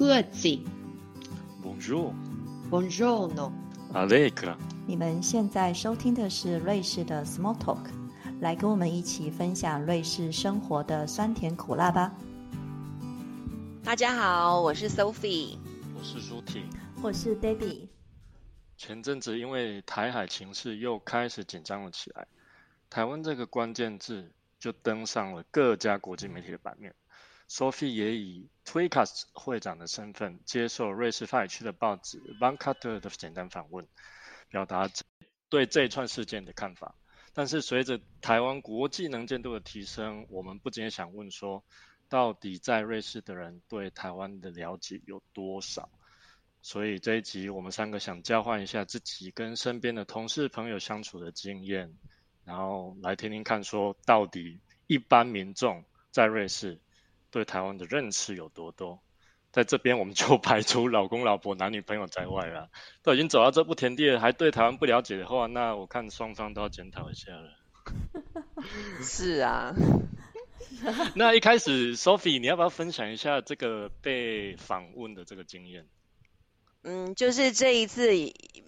各自。Bonjour, Buongiorno。Allegra。你们现在收听的是瑞士的 Small Talk，来跟我们一起分享瑞士生活的酸甜苦辣吧。大家好，我是 Sophie。我是舒婷。我是 Debbie。前阵子因为台海情势又开始紧张了起来，台湾这个关键字就登上了各家国际媒体的版面。Sophie 也以 Twicas 会长的身份接受瑞士法语区的报纸 Van Cutter 的简单访问，表达对这一串事件的看法。但是随着台湾国际能见度的提升，我们不禁想问说，到底在瑞士的人对台湾的了解有多少？所以这一集我们三个想交换一下自己跟身边的同事朋友相处的经验，然后来听听看说到底一般民众在瑞士对台湾的认识有多多。在这边我们就排除老公老婆男女朋友在外了，都已经走到这步田地了，还对台湾不了解的话，那我看双方都要检讨一下了。是啊，那一开始 Sophie 你要不要分享一下这个被访问的这个经验？嗯，就是这一次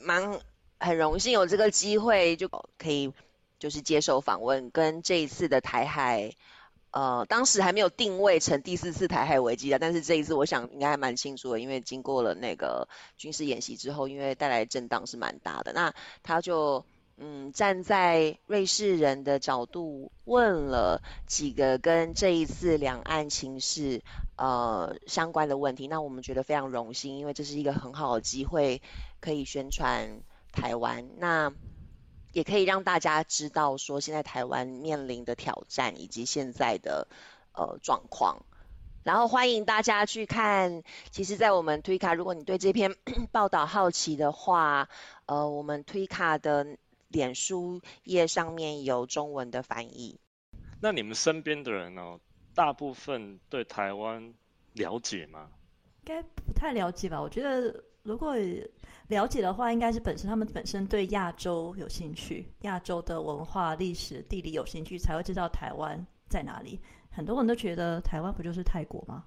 蛮很荣幸有这个机会，就可以就是接受访问，跟这一次的台海，呃，当时还没有定位成第四次台海危机的，但是这一次我想应该还蛮清楚的，因为经过了那个军事演习之后，因为带来震荡是蛮大的，那他就。嗯，站在瑞士人的角度问了几个跟这一次两岸情势呃相关的问题，那我们觉得非常荣幸，因为这是一个很好的机会，可以宣传台湾，那也可以让大家知道说现在台湾面临的挑战以及现在的呃状况。然后欢迎大家去看，其实，在我们推卡，如果你对这篇 报道好奇的话，呃，我们推卡的。脸书页上面有中文的翻译。那你们身边的人哦，大部分对台湾了解吗？应该不太了解吧？我觉得如果了解的话，应该是本身他们本身对亚洲有兴趣，亚洲的文化、历史、地理有兴趣，才会知道台湾在哪里。很多人都觉得台湾不就是泰国吗？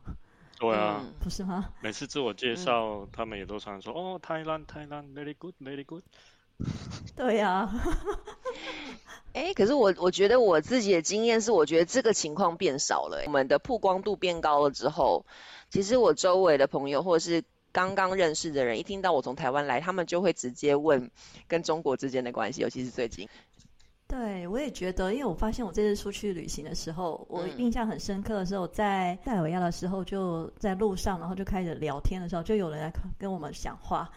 对啊，嗯、不是吗？每次自我介绍，嗯、他们也都常说哦，台湾，台湾，very good，very good。对呀、啊，哎，可是我我觉得我自己的经验是，我觉得这个情况变少了。我们的曝光度变高了之后，其实我周围的朋友或者是刚刚认识的人，一听到我从台湾来，他们就会直接问跟中国之间的关系，尤其是最近。对，我也觉得，因为我发现我这次出去旅行的时候，我印象很深刻的时候，在塞尔维亚的时候，就在路上，然后就开始聊天的时候，就有人来跟我们讲话。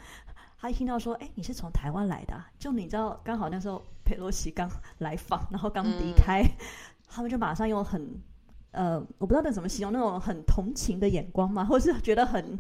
他一听到说：“哎，你是从台湾来的、啊？”就你知道，刚好那时候佩洛西刚来访，然后刚离开，嗯、他们就马上用很呃，我不知道那怎么形容，那种很同情的眼光嘛，或是觉得很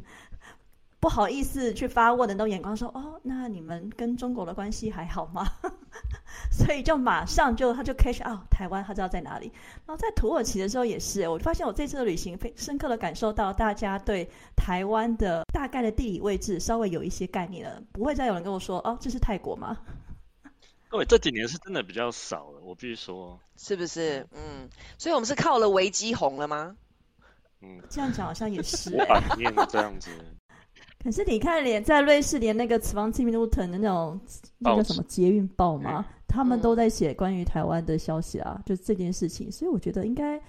不好意思去发问的那种眼光，说：“哦，那你们跟中国的关系还好吗？” 所以就马上就他就 catch 啊，台湾他知道在哪里。然后在土耳其的时候也是，我发现我这次的旅行非深刻的感受到大家对台湾的大概的地理位置稍微有一些概念了，不会再有人跟我说哦，这是泰国吗？各位，这几年是真的比较少了，我必须说，是不是？嗯，所以我们是靠了维基红了吗？嗯，这样讲好像也是、欸，版面这样子。可是你看，连在瑞士，连那个《茨方茨米路腾》的那种那个什么捷运报嘛，他们都在写关于台湾的消息啊，就这件事情。所以我觉得应该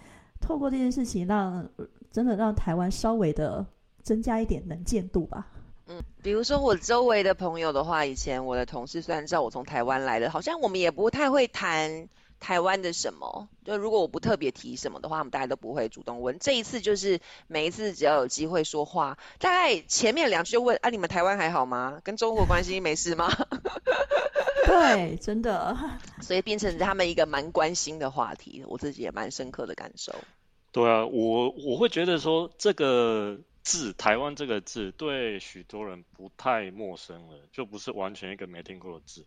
透过这件事情让，让真的让台湾稍微的增加一点能见度吧。嗯，比如说我周围的朋友的话，以前我的同事虽然知道我从台湾来的，好像我们也不太会谈。台湾的什么？就如果我不特别提什么的话，他们大家都不会主动问。这一次就是每一次只要有机会说话，大概前面两句就问啊，你们台湾还好吗？跟中国关系没事吗？对，真的。所以变成他们一个蛮关心的话题，我自己也蛮深刻的感受。对啊，我我会觉得说这个字“台湾”这个字对许多人不太陌生了，就不是完全一个没听过的字，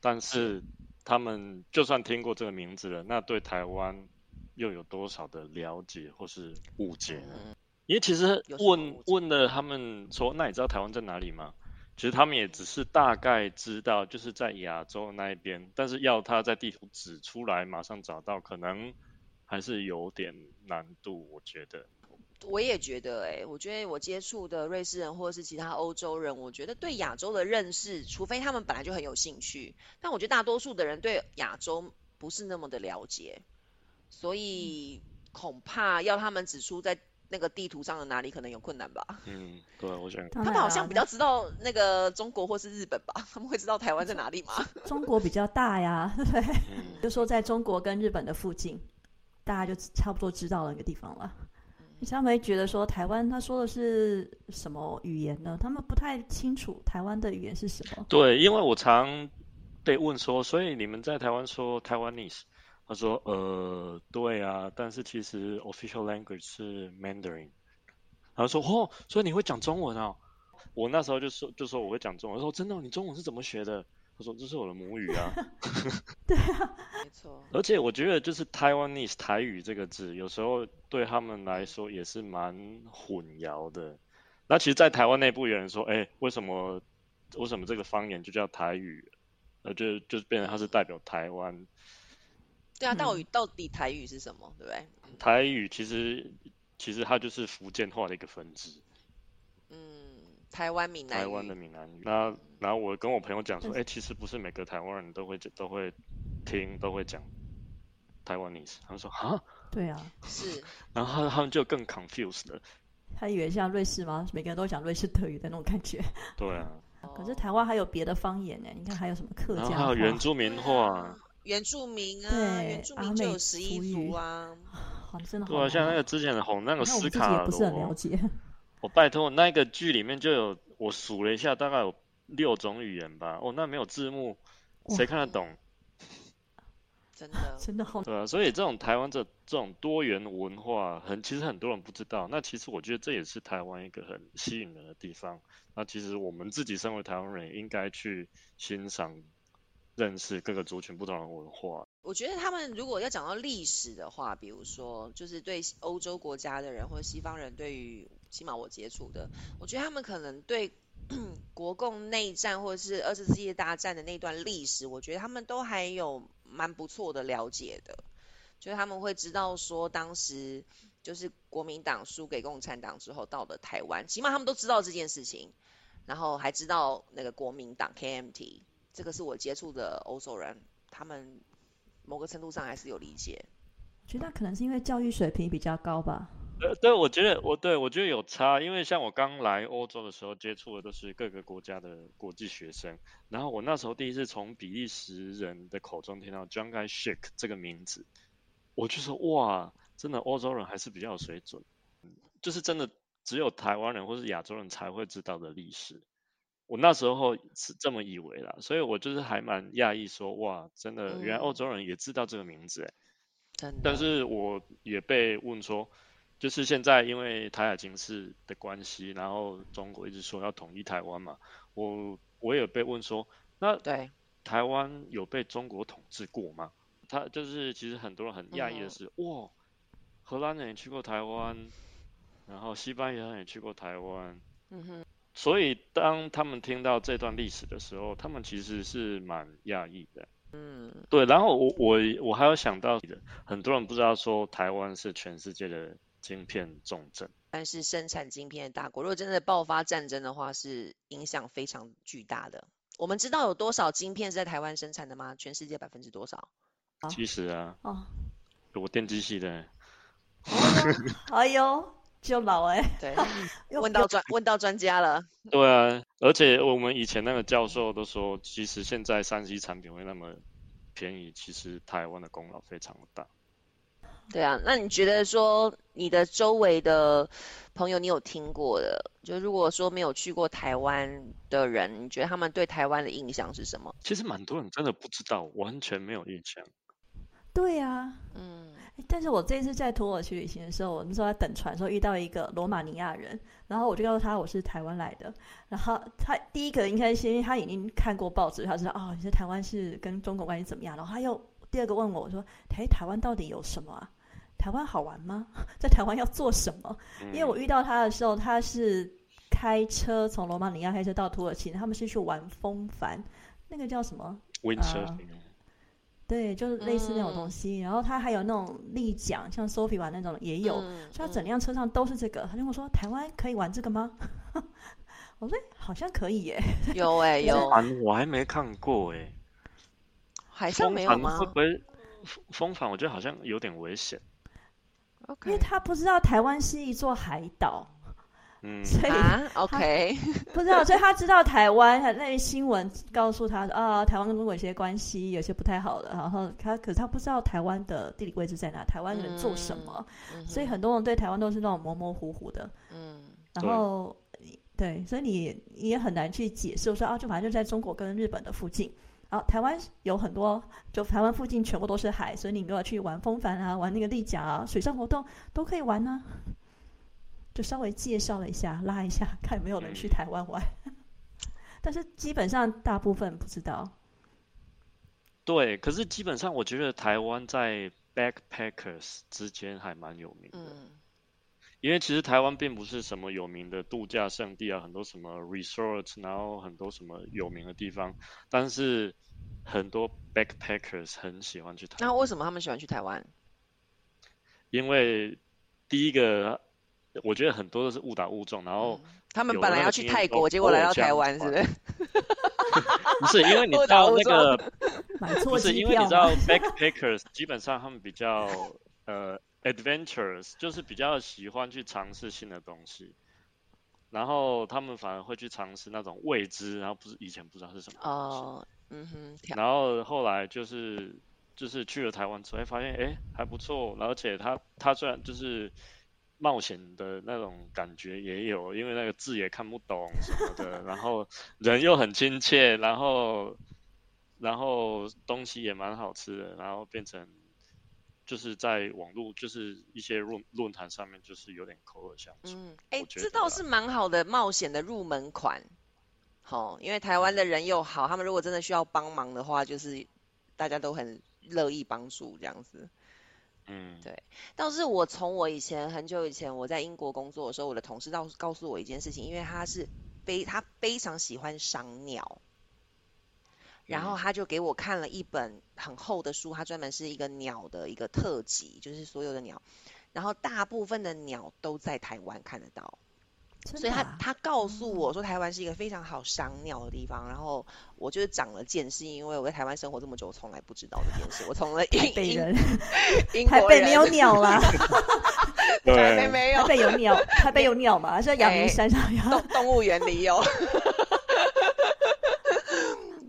但是。他们就算听过这个名字了，那对台湾又有多少的了解或是误解呢？嗯、因为其实问问了他们说，那你知道台湾在哪里吗？其实他们也只是大概知道，就是在亚洲那一边，但是要他在地图指出来，马上找到，可能还是有点难度。我觉得，我也觉得，哎，我觉得我接触的瑞士人或者是其他欧洲人，我觉得对亚洲的认识，除非他们本来就很有兴趣，但我觉得大多数的人对亚洲不是那么的了解，所以恐怕要他们指出在那个地图上的哪里可能有困难吧。嗯，对，我觉得他们好像比较知道那个中国或是日本吧，他们会知道台湾在哪里吗？中国比较大呀，对，就说在中国跟日本的附近，大家就差不多知道那个地方了。他们觉得说台湾他说的是什么语言呢？他们不太清楚台湾的语言是什么。对，因为我常被问说，所以你们在台湾说台湾 e 他说呃，对啊，但是其实 official language 是 Mandarin。然后说哦，所以你会讲中文啊？我那时候就说就说我会讲中文。我说真的，你中文是怎么学的？他说这是我的母语啊。对啊，没错。而且我觉得就是 Taiwanese 台语这个字，有时候。对他们来说也是蛮混淆的。那其实，在台湾内部有人说：“哎，为什么为什么这个方言就叫台语？呃，就就变成它是代表台湾。”对啊，到底到底台语是什么？对不对？台语其实其实它就是福建话的一个分支。嗯，台湾闽南。台湾的闽南语。那然后我跟我朋友讲说：“哎，其实不是每个台湾人都会都会听都会讲台湾意思。”他们说：“啊。”对啊，是，然后他们就更 confused 了。他以为像瑞士吗？每个人都讲瑞士德语的那种感觉。对啊。可是台湾还有别的方言呢，你看还有什么客家还有原住民话。原住民啊，原住民就有十一族啊。好，真的。对啊，像那个之前的红那个斯卡罗，不是很了解。我拜托，那个剧里面就有，我数了一下，大概有六种语言吧。哦，那没有字幕，谁看得懂？真的，真的好。对啊，所以这种台湾这这种多元文化，很其实很多人不知道。那其实我觉得这也是台湾一个很吸引人的地方。那其实我们自己身为台湾人，应该去欣赏、认识各个族群不同的文化。我觉得他们如果要讲到历史的话，比如说就是对欧洲国家的人或者西方人，对于起码我接触的，我觉得他们可能对 国共内战或者是二次世界大战的那段历史，我觉得他们都还有。蛮不错的了解的，就是他们会知道说当时就是国民党输给共产党之后到了台湾，起码他们都知道这件事情，然后还知道那个国民党 KMT，这个是我接触的欧洲人，他们某个程度上还是有理解。觉得可能是因为教育水平比较高吧。呃，对，我觉得我对我觉得有差，因为像我刚来欧洲的时候，接触的都是各个国家的国际学生，然后我那时候第一次从比利时人的口中听到 j u n g a i Shake 这个名字，我就说哇，真的欧洲人还是比较有水准，就是真的只有台湾人或是亚洲人才会知道的历史，我那时候是这么以为啦，所以我就是还蛮讶异说哇，真的原来欧洲人也知道这个名字哎，但是我也被问说。就是现在，因为台海情势的关系，然后中国一直说要统一台湾嘛。我我也被问说，那对台湾有被中国统治过吗？他就是其实很多人很讶异的是，哇，荷兰人也去过台湾，然后西班牙人也去过台湾。嗯哼。所以当他们听到这段历史的时候，他们其实是蛮讶异的。嗯，对。然后我我我还有想到，很多人不知道说台湾是全世界的。晶片重镇，但是生产晶片的大国，如果真的爆发战争的话，是影响非常巨大的。我们知道有多少晶片是在台湾生产的吗？全世界百分之多少？七十啊。哦。我电机系的。哎呦，就老哎。对。问到专问到专家了。对啊，而且我们以前那个教授都说，其实现在三 C 产品会那么便宜，其实台湾的功劳非常的大。对啊，那你觉得说你的周围的朋友，你有听过的？就如果说没有去过台湾的人，你觉得他们对台湾的印象是什么？其实蛮多人真的不知道，完全没有印象。对啊，嗯，但是我这次在土耳其旅行的时候，我那时候在等船的时候遇到一个罗马尼亚人，然后我就告诉他我是台湾来的，然后他第一个应该是因为他已经看过报纸，他知道哦，你在台湾是跟中国关系怎么样，然后他又。第二个问我，我说：“台台湾到底有什么啊？台湾好玩吗？在台湾要做什么？”因为我遇到他的时候，他是开车从罗马尼亚开车到土耳其，他们是去玩风帆，那个叫什么？Windsurfing。对，就是类似那种东西。然后他还有那种立桨，像 Sophie 玩那种也有，所以他整辆车上都是这个。他就跟我说：“台湾可以玩这个吗？” 我说：“好像可以耶。”有哎，有。我还没看过哎，海上没有吗？会不会风帆？我觉得好像有点危险。因为他不知道台湾是一座海岛。嗯，所以 OK 不知道，所以他知道台湾，那些新闻告诉他啊，台湾跟中国有些关系，有些不太好的。然后他，可是他不知道台湾的地理位置在哪，台湾人做什么，所以很多人对台湾都是那种模模糊糊的。嗯，然后对，所以你你也很难去解释说啊，就反正就在中国跟日本的附近。然后台湾有很多，就台湾附近全部都是海，所以你如果去玩风帆啊，玩那个立桨啊，水上活动都可以玩呢。就稍微介绍了一下，拉一下，看有没有人去台湾玩。但是基本上大部分不知道。对，可是基本上我觉得台湾在 backpackers 之间还蛮有名的。嗯。因为其实台湾并不是什么有名的度假胜地啊，很多什么 resort，然后很多什么有名的地方，但是很多 backpackers 很喜欢去台。那为什么他们喜欢去台湾？因为第一个。我觉得很多都是误打误撞，然后他们本来要去泰国，结果来到台湾，是不是？不是，因为你知道那个，不是因为你知道 backpackers 基本上他们比较呃 adventurous，就是比较喜欢去尝试新的东西，然后他们反而会去尝试那种未知，然后不是以前不知道是什么哦，嗯哼，然后后来就是就是去了台湾之后，发现哎还不错，而且他他虽然就是。冒险的那种感觉也有，因为那个字也看不懂什么的，然后人又很亲切，然后然后东西也蛮好吃的，然后变成就是在网络就是一些论论坛上面就是有点口耳相传。嗯，哎，这倒是蛮好的冒险的入门款。好，因为台湾的人又好，他们如果真的需要帮忙的话，就是大家都很乐意帮助这样子。嗯，对。倒是我从我以前很久以前我在英国工作的时候，我的同事告告诉我一件事情，因为他是非他非常喜欢赏鸟，然后他就给我看了一本很厚的书，他专门是一个鸟的一个特辑，就是所有的鸟，然后大部分的鸟都在台湾看得到。所以他他告诉我说台湾是一个非常好赏鸟的地方，然后我就是长了见识，因为我在台湾生活这么久，我从来不知道这件事。我从来台北人，台北没有鸟啦，台北没有，台北有鸟，台北有鸟嘛？是阳明山上有动动物园里有。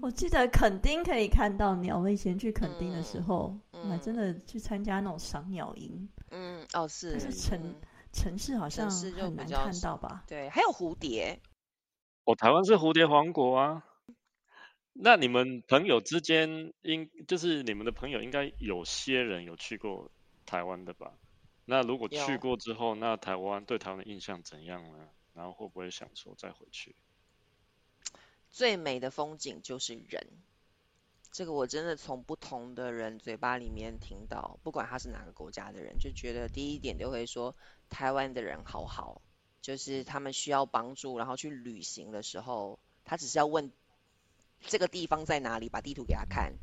我记得垦丁可以看到鸟，我以前去垦丁的时候，还真的去参加那种赏鸟营。嗯，哦是，是成。城市好像很难看到吧？对，还有蝴蝶。哦，台湾是蝴蝶王国啊。那你们朋友之间，应就是你们的朋友，应该有些人有去过台湾的吧？那如果去过之后，那台湾对台湾的印象怎样呢？然后会不会想说再回去？最美的风景就是人。这个我真的从不同的人嘴巴里面听到，不管他是哪个国家的人，就觉得第一点就会说台湾的人好好，就是他们需要帮助，然后去旅行的时候，他只是要问这个地方在哪里，把地图给他看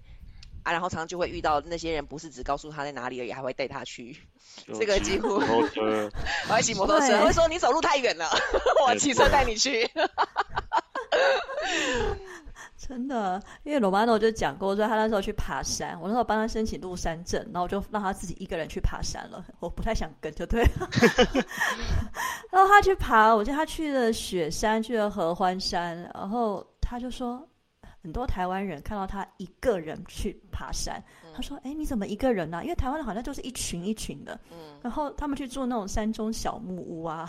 啊，然后常常就会遇到那些人，不是只告诉他在哪里而已，还会带他去。这个几乎，我还骑摩托车，会说你走路太远了，我骑车带你去。真的，因为罗曼诺就讲过说，他那时候去爬山，我那时候帮他申请入山证，然后我就让他自己一个人去爬山了。我不太想跟，就对了。然后他去爬，我记得他去了雪山，去了合欢山，然后他就说。很多台湾人看到他一个人去爬山，他说：“哎，你怎么一个人呢？因为台湾人好像就是一群一群的，然后他们去住那种山中小木屋啊，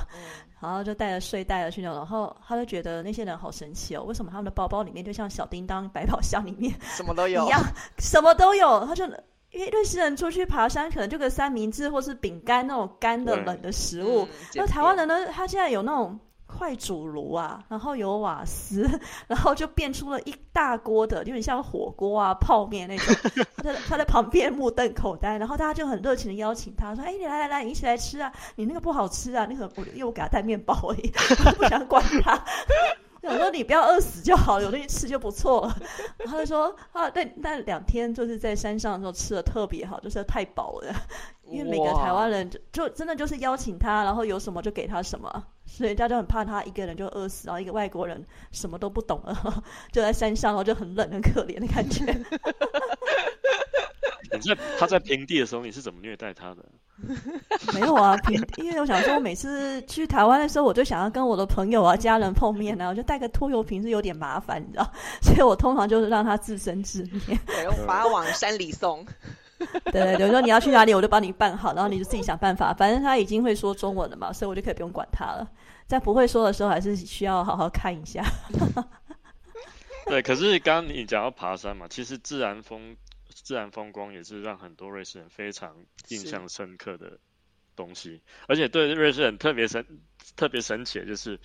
然后就带着睡袋的去那种，然后他就觉得那些人好神奇哦，为什么他们的包包里面就像小叮当百宝箱里面什么都有。一样，什么都有？他就因为瑞士人出去爬山可能就个三明治或是饼干那种干的冷的食物，那台湾人呢，他现在有那种。”快煮炉啊，然后有瓦斯，然后就变出了一大锅的，有点像火锅啊、泡面那种。他在他在旁边目瞪口呆，然后大家就很热情的邀请他说：“哎，你来来来，你一起来吃啊！你那个不好吃啊，那个我又给他带面包而已，不想管他。”我说你不要饿死就好，有东西吃就不错了。然后他就说啊，那那两天就是在山上的时候吃的特别好，就是太饱了。因为每个台湾人就就真的就是邀请他，然后有什么就给他什么，所以人家就很怕他一个人就饿死，然后一个外国人什么都不懂了，就在山上，然后就很冷很可怜的感觉。你在他在平地的时候，你是怎么虐待他的？没有啊，平因为我想说，我每次去台湾的时候，我就想要跟我的朋友啊、家人碰面啊，我就带个拖油瓶是有点麻烦，你知道，所以我通常就是让他自生自灭，我，把他往山里送。对 对对，说你要去哪里，我就帮你办好，然后你就自己想办法。反正他已经会说中文了嘛，所以我就可以不用管他了。在不会说的时候，还是需要好好看一下。对，可是刚刚你讲到爬山嘛，其实自然风、自然风光也是让很多瑞士人非常印象深刻的东西。而且对瑞士人特别神、特别神奇的就是，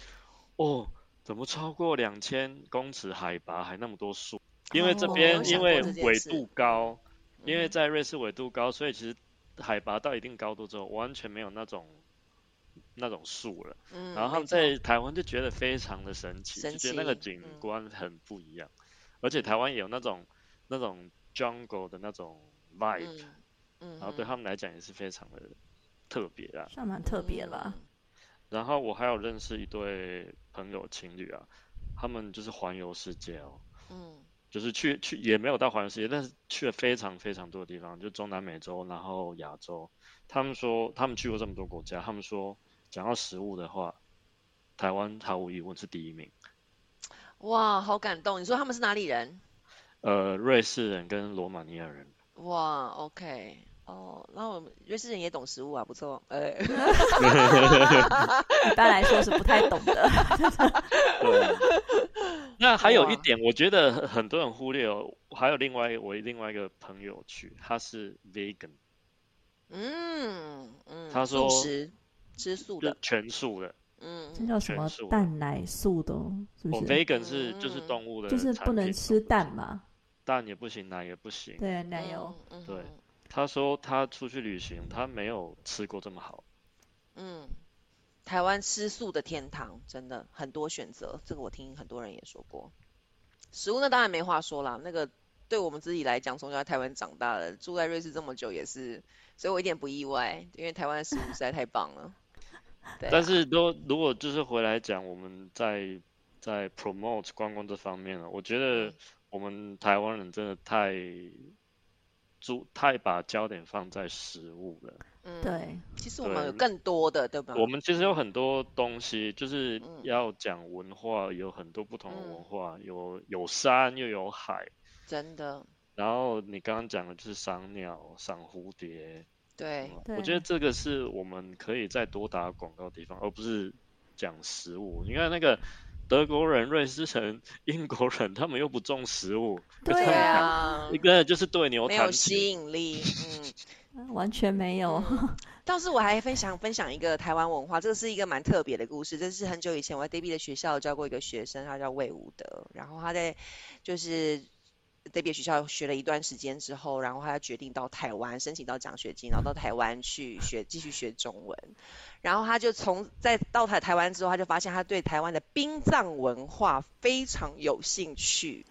哦，怎么超过两千公尺海拔还那么多树？因为这边因为纬度高。因为在瑞士纬度高，所以其实海拔到一定高度之后，完全没有那种那种树了。嗯。然后他们在台湾就觉得非常的神奇，就觉得那个景观很不一样。而且台湾也有那种那种 jungle 的那种 vibe，嗯。然后对他们来讲也是非常的特别啊。算蛮特别了。然后我还有认识一对朋友情侣啊，他们就是环游世界哦。嗯。就是去去也没有到环游世界，但是去了非常非常多的地方，就中南美洲，然后亚洲。他们说他们去过这么多国家，他们说讲到食物的话，台湾毫无疑问是第一名。哇，好感动！你说他们是哪里人？呃，瑞士人跟罗马尼亚人。哇，OK。哦，那我们瑞士人也懂食物啊，不错。呃，一般来说是不太懂的。对。那还有一点，我觉得很多人忽略哦。还有另外我另外一个朋友去，他是 vegan。嗯嗯。他说吃吃素的，全素的。嗯。这叫什么？蛋奶素的，是不是？vegan 是就是动物的，就是不能吃蛋嘛。蛋也不行，奶也不行。对，奶油。对。他说他出去旅行，他没有吃过这么好。嗯，台湾吃素的天堂，真的很多选择。这个我听很多人也说过。食物那当然没话说啦，那个对我们自己来讲，从小在台湾长大的，住在瑞士这么久也是，所以我一点不意外，因为台湾的食物实在太棒了。但是都如果就是回来讲，我们在在 promote 观光这方面了，我觉得我们台湾人真的太。主太把焦点放在食物了，嗯，对，其实我们有更多的，对吧？我们其实有很多东西，就是要讲文化，有很多不同的文化，有有山又有海，真的。然后你刚刚讲的就是赏鸟、赏蝴蝶，对，我觉得这个是我们可以再多打广告的地方，而不是讲食物。你看那个。德国人、瑞士人、英国人，他们又不重食物，对啊，一个就是对牛没有吸引力，嗯，完全没有。倒是我还分享分享一个台湾文化，这个是一个蛮特别的故事。这是很久以前我在 Debbie 的学校教过一个学生，他叫魏武德，然后他在就是。在别学校学了一段时间之后，然后他决定到台湾申请到奖学金，然后到台湾去学继续学中文。然后他就从在到台台湾之后，他就发现他对台湾的殡葬文化非常有兴趣。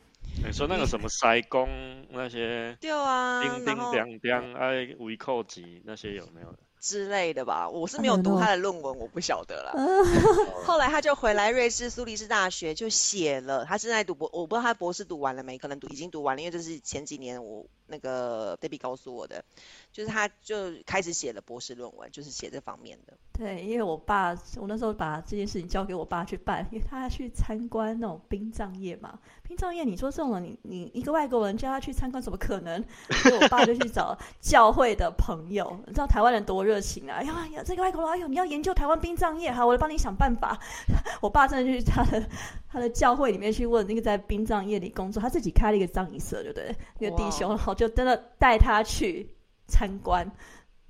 你说那个什么塞公那些，对啊，叮叮当当哎，围扣级那些有没有？之类的吧，我是没有读他的论文，我不晓得了。后来他就回来瑞士苏黎世大学就写了，他正在读博，我不知道他博士读完了没，可能读已经读完了，因为这是前几年我那个 Debbie 告诉我的，就是他就开始写了博士论文，就是写这方面的。对，因为我爸，我那时候把这件事情交给我爸去办，因为他要去参观那种殡葬业嘛。殡葬业，你说这种你你一个外国人叫他去参观，怎么可能？所以我爸就去找教会的朋友，你知道台湾人多热情啊！哎呀，这个外国人，哎呦，你要研究台湾殡葬业，好，我来帮你想办法。我爸真的就去他的他的教会里面去问那个在殡葬业里工作，他自己开了一个葬仪社，对不对？那个弟兄，然后就真的带他去参观。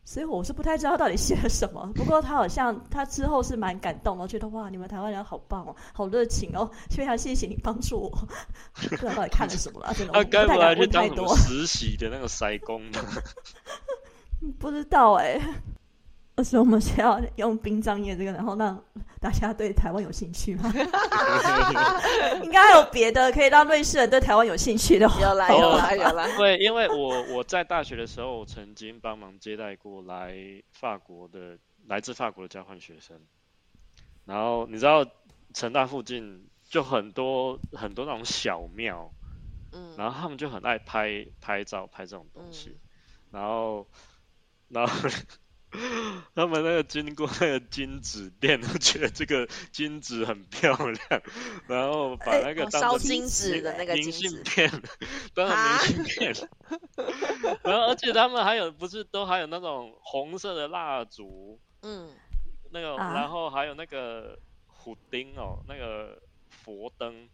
所以我是不太知道到底写了什么，不过他好像他之后是蛮感动的，觉得哇，你们台湾人好棒哦，好热情哦，非常谢谢你帮助我。不知道到底看了什么了，真的。他该不会去当什么实习的那个塞工的？不知道哎。而是我们需要用殡葬业这个，然后让大家对台湾有兴趣吗？应该有别的可以让瑞士人对台湾有兴趣的。有啦有啦有啦。对，因为我我在大学的时候曾经帮忙接待过来法国的来自法国的交换学生，然后你知道成大附近就很多很多那种小庙，嗯，然后他们就很爱拍拍照拍这种东西，然后然后。他们那个经过那个金子店，都觉得这个金子很漂亮，然后把那个烧金子的那个明信片当成明信片，然后而且他们还有不是都还有那种红色的蜡烛，嗯，那个然后还有那个虎钉哦，那个佛灯，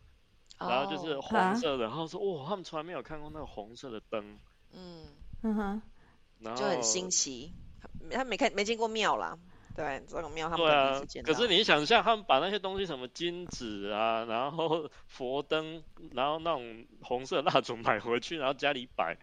然后就是红色的，然后说哇，他们从来没有看过那个红色的灯，嗯。嗯哼，然后就很新奇。他没看没见过庙啦，对，这个庙他们对啊。可是你想象他们把那些东西什么金子啊，然后 佛灯，然后那种红色蜡烛买回去，然后家里摆，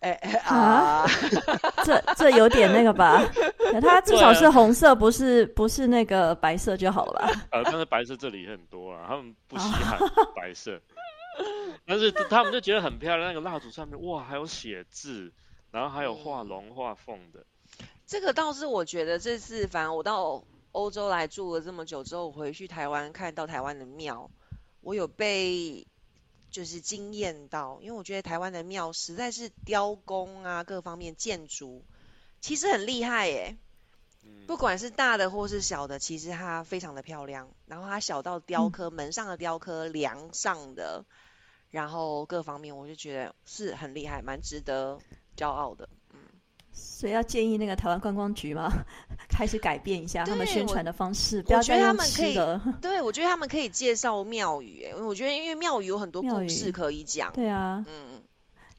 哎啊，这这有点那个吧？它至少是红色，不是不是那个白色就好了吧？呃，但是白色这里很多啊，他们不稀罕白色，但是他们就觉得很漂亮。那个蜡烛上面哇，还有写字，然后还有画龙画凤的。这个倒是我觉得这次，反正我到欧洲来住了这么久之后，我回去台湾看到台湾的庙，我有被就是惊艳到，因为我觉得台湾的庙实在是雕工啊，各方面建筑其实很厉害耶。不管是大的或是小的，其实它非常的漂亮。然后它小到雕刻门上的雕刻、梁上的，然后各方面，我就觉得是很厉害，蛮值得骄傲的。所以要建议那个台湾观光局吗？开始改变一下他们宣传的方式，不要再用吃的。对，我觉得他们可以介绍庙宇，哎，我觉得因为庙宇有很多故事可以讲。对啊，嗯，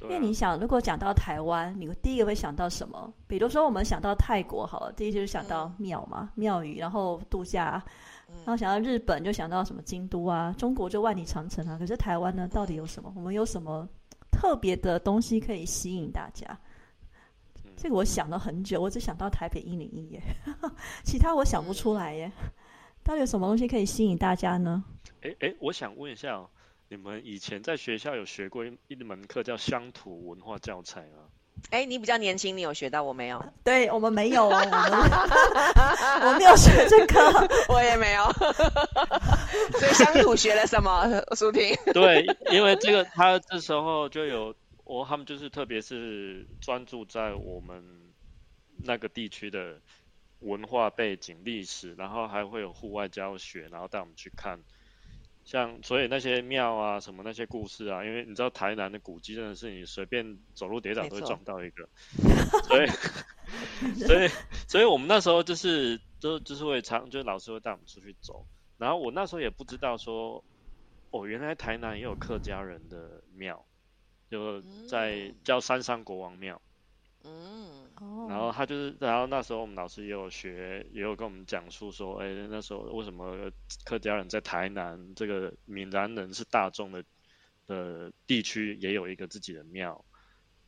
因为你想，如果讲到台湾，你第一个会想到什么？比如说我们想到泰国，好了，第一就是想到庙嘛，庙宇，然后度假，然后想到日本就想到什么京都啊，中国就万里长城啊。可是台湾呢，到底有什么？我们有什么特别的东西可以吸引大家？这个我想了很久，我只想到台北一零一耶，其他我想不出来耶。到底有什么东西可以吸引大家呢？哎哎，我想问一下哦，你们以前在学校有学过一一门课叫乡土文化教材吗？哎，你比较年轻，你有学到，我没有。对我们没有哦，我没有学这个，我也没有。所以乡土学了什么？苏婷？对，因为这个他这时候就有。哦，他们就是特别是专注在我们那个地区的文化背景、历史，然后还会有户外教学，然后带我们去看，像所以那些庙啊什么那些故事啊，因为你知道台南的古迹真的是你随便走路跌倒都会撞到一个，所以所以所以我们那时候就是都就是会常就是老师会带我们出去走，然后我那时候也不知道说，哦原来台南也有客家人的庙。就在叫三山国王庙，嗯，然后他就是，然后那时候我们老师也有学，也有跟我们讲述说，哎，那时候为什么客家人在台南这个闽南人是大众的的地区也有一个自己的庙，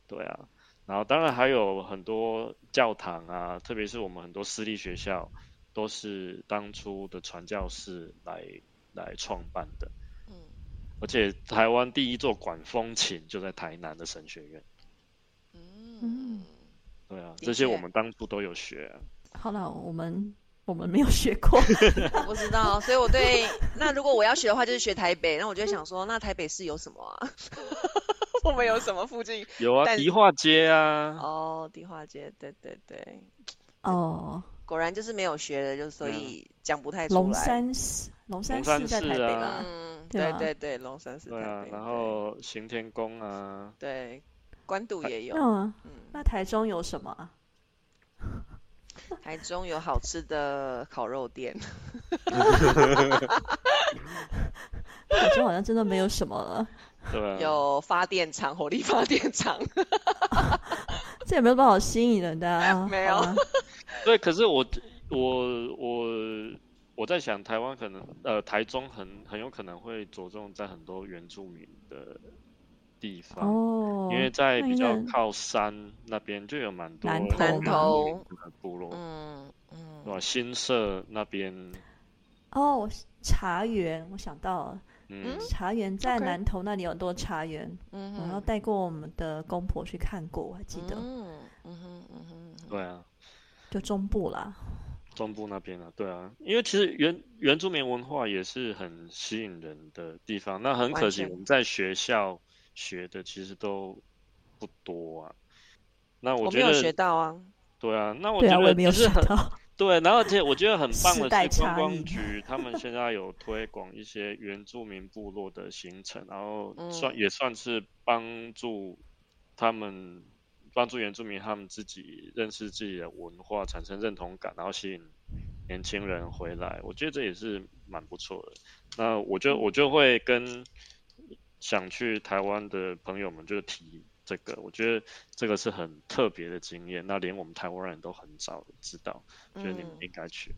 对啊，然后当然还有很多教堂啊，特别是我们很多私立学校都是当初的传教士来来创办的。而且台湾第一座管风琴就在台南的神学院。嗯，对啊，这些我们当初都有学。啊好了，我们我们没有学过，不知道，所以我对那如果我要学的话，就是学台北。那我就想说，那台北市有什么啊？我们有什么附近？有啊，迪化街啊。哦，迪化街，对对对。哦，果然就是没有学的，就所以讲不太出来。龙山寺，龙山寺在台北啊。对对对，龙山寺。对啊，然后行天宫啊。对，关渡也有。嗯，那台中有什么？台中有好吃的烤肉店。台中好像真的没有什么了。对。有发电厂，火力发电厂。这也没有办法吸引人的。没有。对，可是我我我。我在想，台湾可能呃，台中很很有可能会着重在很多原住民的地方，哦，因为在比较靠山那边就有蛮多南投部落，嗯嗯，对吧？新社那边哦，茶园，我想到了，嗯，茶园在南头那里有很多茶园，嗯然后带过我们的公婆去看过，我还记得，嗯嗯哼嗯哼，对啊，就中部啦。中部那边啊，对啊，因为其实原原住民文化也是很吸引人的地方。那很可惜，我们在学校学的其实都不多啊。那我觉我没有学得，到啊，对啊，那我觉得就是很。对，然后而且我觉得很 棒的是，观光局他们现在有推广一些原住民部落的行程，然后算、嗯也算是帮助他们帮助原住民他们自己认识自己的文化，产生认同感，然后吸引年轻人回来。我觉得这也是蛮不错的。那我就我就会跟想去台湾的朋友们就提这个，我觉得这个是很特别的经验，那连我们台湾人都很早知道。觉得你们嗯应该去。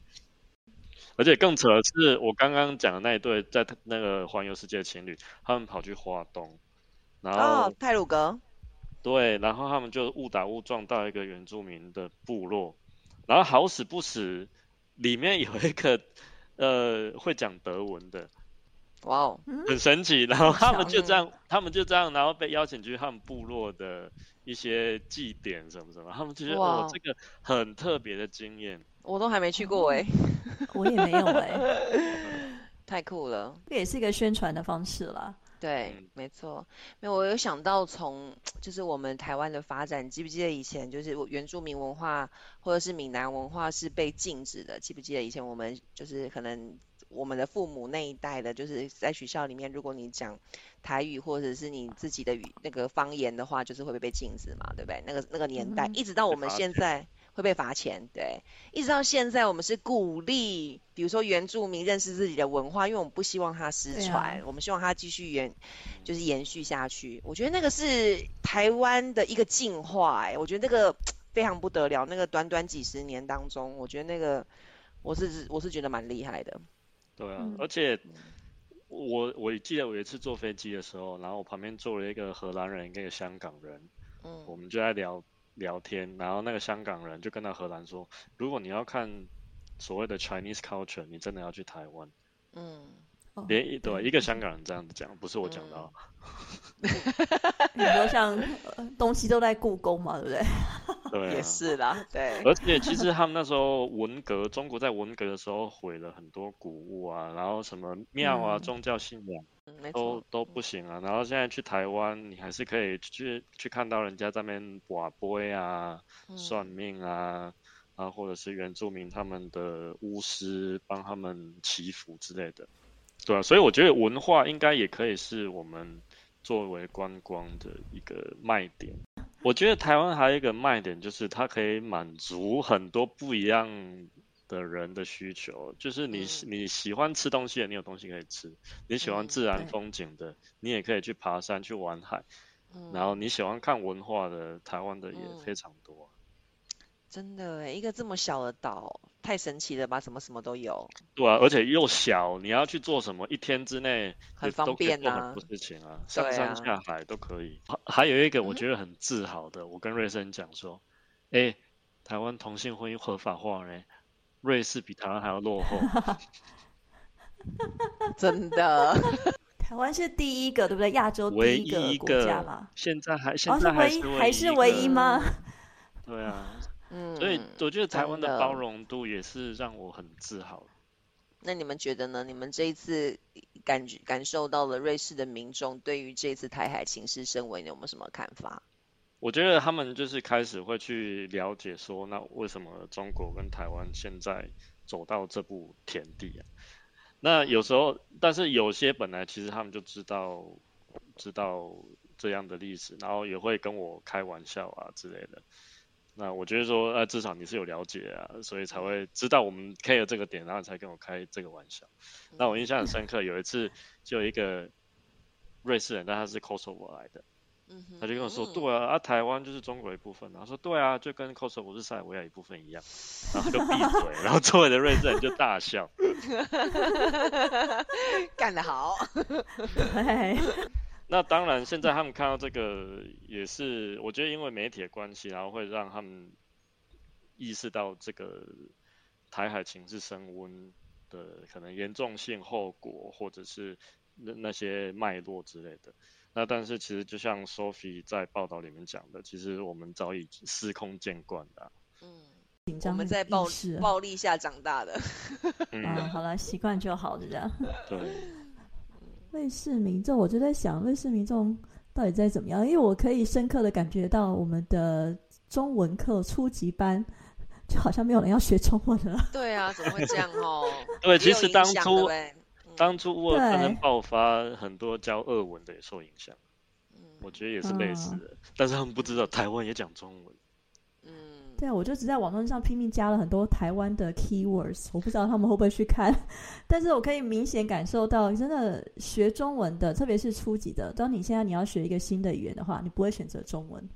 而且更扯的是，我刚刚讲的那一对在那个环游世界的情侣，他们跑去花东，然后、哦，泰鲁格，对，然后他们就误打误撞到一个原住民的部落，然后好死不死，里面有一个呃会讲德文的，哇哦，很神奇。然后他们就这样，他们就这样，然后被邀请去他们部落的一些祭典什么什么，他们就觉得哇哦，这个很特别的经验。我都还没去过哎，我也没有哎、太酷了。这也是一个宣传的方式啦。对嗯，没错，没有，我有想到从就是我们台湾的发展，记不记得以前就是我原住民文化或者是闽南文化是被禁止的？记不记得以前我们就是可能我们的父母那一代的，就是在学校里面，如果你讲台语或者是你自己的语那个方言的话，就是会被禁止嘛，对不对？那个那个年代，嗯一直到我们现在会被罚钱，对，一直到现在我们是鼓励，比如说原住民认识自己的文化，因为我们不希望它失传，我们希望它继续延就是延续下去。我觉得那个是台湾的一个进化、哎，我觉得那个非常不得了。那个短短几十年当中，我觉得那个我是我是觉得蛮厉害的。对啊，嗯而且我我记得我有一次坐飞机的时候，然后我旁边坐了一个荷兰人，跟一个香港人，嗯我嗯，们就在聊聊天，然后那个香港人就跟那荷兰说，如果你要看所谓的 Chinese culture，你真的要去台湾。嗯，哦连一对一个香港人这样子讲，不是我讲的哦。你说像、呃东西都在故宫嘛，对不对？也 对啊，是啦，对，而且其实他们那时候文革，中国在文革的时候毁了很多古物啊，然后什么庙啊、嗯宗教信仰嗯，都都不行啊。然后现在去台湾，你还是可以去去看到人家在那边卜杯啊、嗯算命啊，啊或者是原住民他们的巫师帮他们祈福之类的，对啊。所以我觉得文化应该也可以是我们作为观光的一个卖点。我觉得台湾还有一个卖点，就是它可以满足很多不一样的人的需求。就是你、嗯你喜欢吃东西的，你有东西可以吃；你喜欢嗯自然风景的，你也可以去爬山、去玩海。嗯然后你喜欢看文化的，台湾的也嗯非常多。真的哎，一个这么小的岛，太神奇了吧？什么什么都有，对啊，而且又小，你要去做什么，一天之内很方便啊做很多事情啊，上山啊下海都可以。还还有一个我嗯觉得很自豪的，我跟瑞生讲说，哎，台湾同性婚姻合法化嘞，瑞士比台湾还要落后。真的。台湾是第一个，对不对？亚洲第唯一个国家个嘛。，现在还现在唯一，是还是唯一吗？对啊，嗯，所以我觉得台湾的的包容度也是让我很自豪。那你们觉得呢？你们这一次感觉感受到了瑞士的民众对于这次台海情势升温，你有没有什么看法？我觉得他们就是开始会去了解说，那为什么中国跟台湾现在走到这步田地啊？那有时候，但是有些本来其实他们就知道知道这样的历史，然后也会跟我开玩笑啊之类的。那我觉得说，呃，至少你是有了解啊，所以才会知道我们 care 这个点，然后才跟我开这个玩笑。那我印象很深刻，有一次就有一个瑞士人，但他是 Kosovo 来的。嗯哼他就跟我说，嗯对啊，啊，台湾就是中国一部分啊。他说，对啊，就跟 Kosovo 是塞尔维亚一部分一样。然后他就闭嘴，然后周围的瑞士人就大笑。干得好，那当然，现在他们看到这个也是，我觉得因为媒体的关系，然后会让他们意识到这个台海情势升温的的可能严重性后果，或者是那那些脉络之类的。那但是其实就像 Sophie 在报道里面讲的，其实我们早已司空见惯的。嗯，我们在暴暴力下长大的。嗯，好了，习惯就好，这样。对。卫视民众，我就在想，卫视民众到底在怎么样？因为我可以深刻的感觉到，我们的中文课初级班就好像没有人要学中文了。对啊，怎么会这样哦？对，其实当初。当初乌尔战争爆发，很多教俄文的也受影响。嗯，我觉得也是类似的，但是他们不知道台湾也讲中文。嗯，对啊，我就只在网络上拼命加了很多台湾的 keywords，我不知道他们会不会去看。但是我可以明显感受到，真的学中文的，特别是初级的，当你现在你要学一个新的语言的话，你不会选择中文。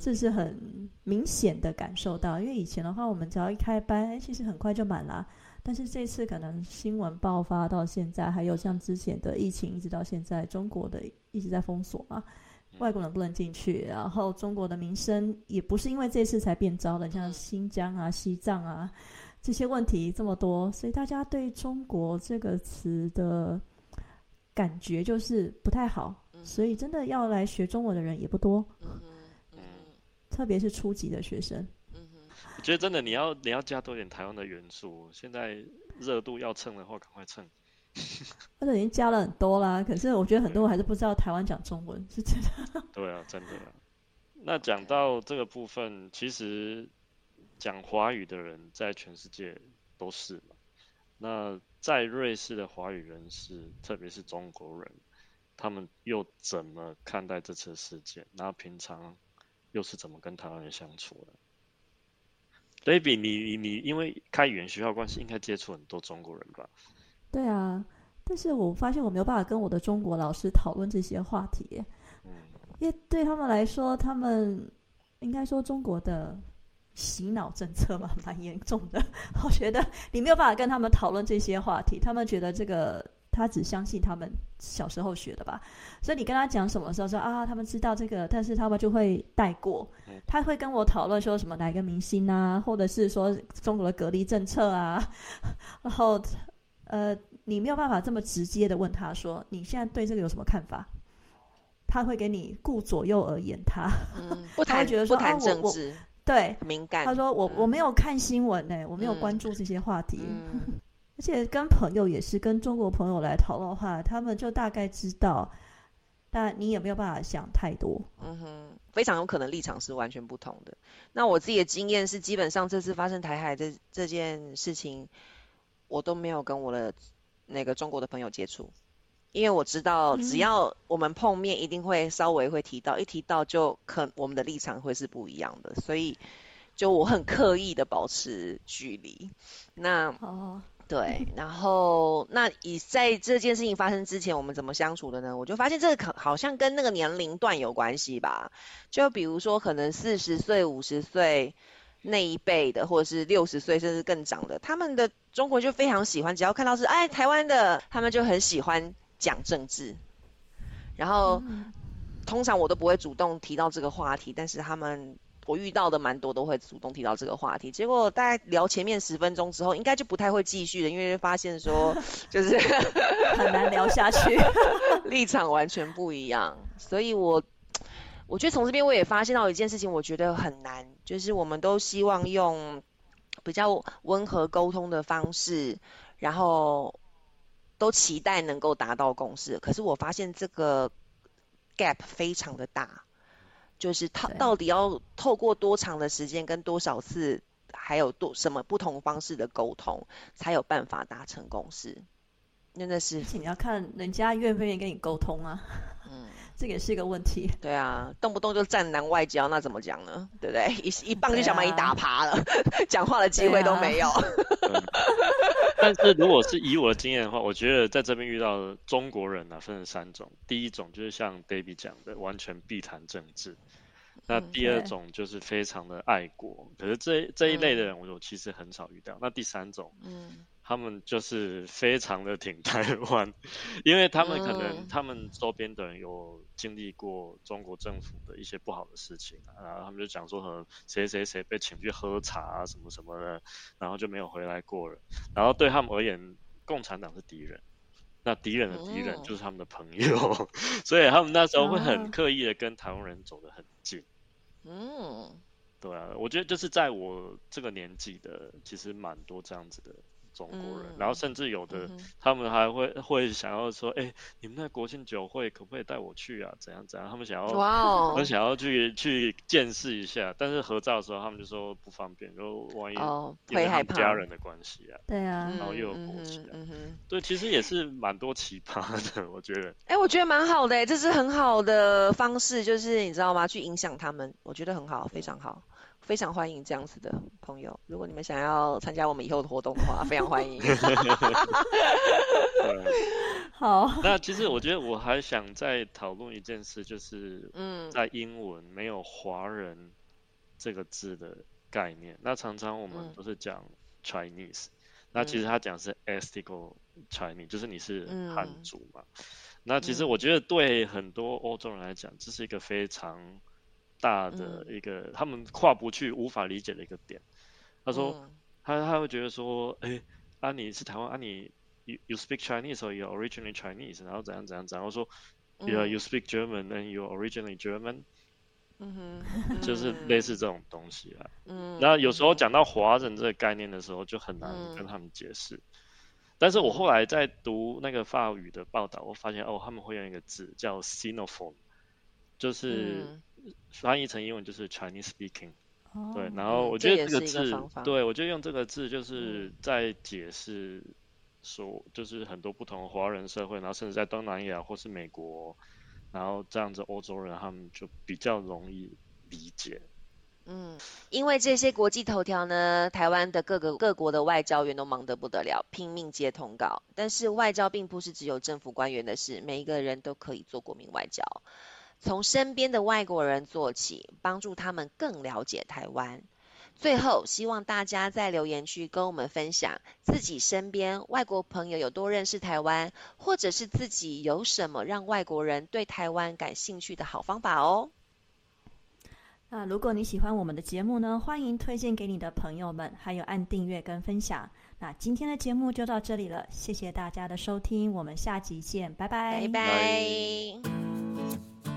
这是很明显的感受到，因为以前的话，我们只要一开班，哎，其实很快就满了。但是这次可能新闻爆发到现在，还有像之前的疫情一直到现在，中国的一直在封锁嘛，外国人不能进去，然后中国的民生也不是因为这次才变糟的，像新疆啊、西藏啊这些问题这么多，所以大家对中国这个词的感觉就是不太好，所以真的要来学中文的人也不多，特别是初级的学生。我觉得真的，你要你要加多点台湾的元素。现在热度要蹭的话，赶快蹭。或者已经加了很多啦，可是我觉得很多人还是不知道台湾讲中文是真的。对啊，真的。那讲到这个部分，其实讲华语的人在全世界都是嘛。那在瑞士的华语人士，特别是中国人，他们又怎么看待这次事件？然后平常又是怎么跟台湾人相处的？baby，你你你，因为开语言学校关系，应该接触很多中国人吧？对啊，但是我发现我没有办法跟我的中国老师讨论这些话题，嗯，因为对他们来说，他们应该说中国的洗脑政策嘛，蛮严重的。我觉得你没有办法跟他们讨论这些话题，他们觉得这个。他只相信他们小时候学的吧，所以你跟他讲什么时候说啊，他们知道这个，但是他们就会带过。他会跟我讨论说什么哪个明星啊，或者是说中国的隔离政策啊，然后呃，你没有办法这么直接的问他说你现在对这个有什么看法？他会给你顾左右而言他，不谈觉得说啊我我对。敏感。他说我我没有看新闻呢，我没有关注这些话题。而且跟朋友也是跟中国朋友来讨论的话，他们就大概知道，但你也没有办法想太多。嗯哼，非常有可能立场是完全不同的。那我自己的经验是，基本上这次发生台海这这件事情，我都没有跟我的那个中国的朋友接触，因为我知道只要我们碰面，一定会稍微会提到，一提到就可我们的立场会是不一样的，所以就我很刻意的保持距离。那哦。对，然后那以在这件事情发生之前，我们怎么相处的呢？我就发现这个可好像跟那个年龄段有关系吧。就比如说，可能四十岁、五十岁那一辈的，或者是六十岁甚至更长的，他们的中国就非常喜欢，只要看到是哎台湾的，他们就很喜欢讲政治。然后通常我都不会主动提到这个话题，但是他们。我遇到的蛮多都会主动提到这个话题，结果大概聊前面十分钟之后，应该就不太会继续了，因为发现说 就是很难聊下去，立场完全不一样。所以我我觉得从这边我也发现到一件事情，我觉得很难，就是我们都希望用比较温和沟通的方式，然后都期待能够达到共识。可是我发现这个 gap 非常的大。就是他到底要透过多长的时间，跟多少次，还有多什么不同方式的沟通，才有办法达成共识？真的是，你要看人家愿不愿意跟你沟通啊。嗯，这也是一个问题。对啊，动不动就战南外交，那怎么讲呢？对不对？一 一棒就想把你打趴了，讲话的机会都没有。但是如果是以我的经验的话，我觉得在这边遇到的中国人呢，分成三种。第一种就是像 Baby 讲的，完全避谈政治。那第二种就是非常的爱国，可是这这一类的人，我我其实很少遇到。那第三种，嗯，他们就是非常的挺台湾，因为他们可能他们周边的人有经历过中国政府的一些不好的事情啊，然后他们就讲说和谁谁谁被请去喝茶啊什么什么的，然后就没有回来过了。然后对他们而言，共产党是敌人，那敌人的敌人就是他们的朋友，所以他们那时候会很刻意的跟台湾人走得很近。嗯，对啊，我觉得就是在我这个年纪的，其实蛮多这样子的。中国人，然后甚至有的他们还会 会想要说，哎，你们那国庆酒会可不可以带我去啊？怎样怎样？他们想要，哇哦，很想要去去见识一下，但是合照的时候他们就说不方便，就万一因为他们家人的关系啊，对啊，然后又有国旗啊，对，其实也是蛮多奇葩的，我觉得。哎，我觉得蛮好的，这是很好的方式，就是你知道吗？去影响他们，我觉得很好，非常好。非常欢迎这样子的朋友，如果你们想要参加我们以后的活动的话，非常欢迎。好，那其实我觉得我还想再讨论一件事，就是嗯，在英文没有华人这个字的概念。那常常我们都是讲 Chinese，那其实他讲是 ethnic Chinese，就是你是汉族嘛。那其实我觉得对很多欧洲人来讲，这是一个非常。大的一个他们跨不去、无法理解的一个点。他说，他他会觉得说，哎，啊你是台湾啊你 you you speak Chinese or you originally Chinese，然后怎样怎样怎样。我说，yeah you speak German and you originally German。嗯哼，就是类似这种东西啊。嗯。那有时候讲到华人这个概念的时候，就很难跟他们解释。但是我后来在读那个法语的报道，我发现哦，他们会用一个字叫 Sinophone，就是。翻译成英文就是 Chinese speaking，对，然后我觉得这个字，对我觉得用这个字就是在解释说，就是很多不同华人社会，然后甚至在东南亚或是美国，然后这样子欧洲人他们就比较容易理解。嗯，因为这些国际头条呢，台湾的各个各国的外交员都忙得不得了，拼命接通告。但是外交并不是只有政府官员的事，每一个人都可以做国民外交。从身边的外国人做起，帮助他们更了解台湾。最后，希望大家在留言区跟我们分享自己身边外国朋友有多认识台湾，或者是自己有什么让外国人对台湾感兴趣的好方法哦。那如果你喜欢我们的节目呢，欢迎推荐给你的朋友们，还有按订阅跟分享。那今天的节目就到这里了，谢谢大家的收听，我们下集见，拜拜，拜拜。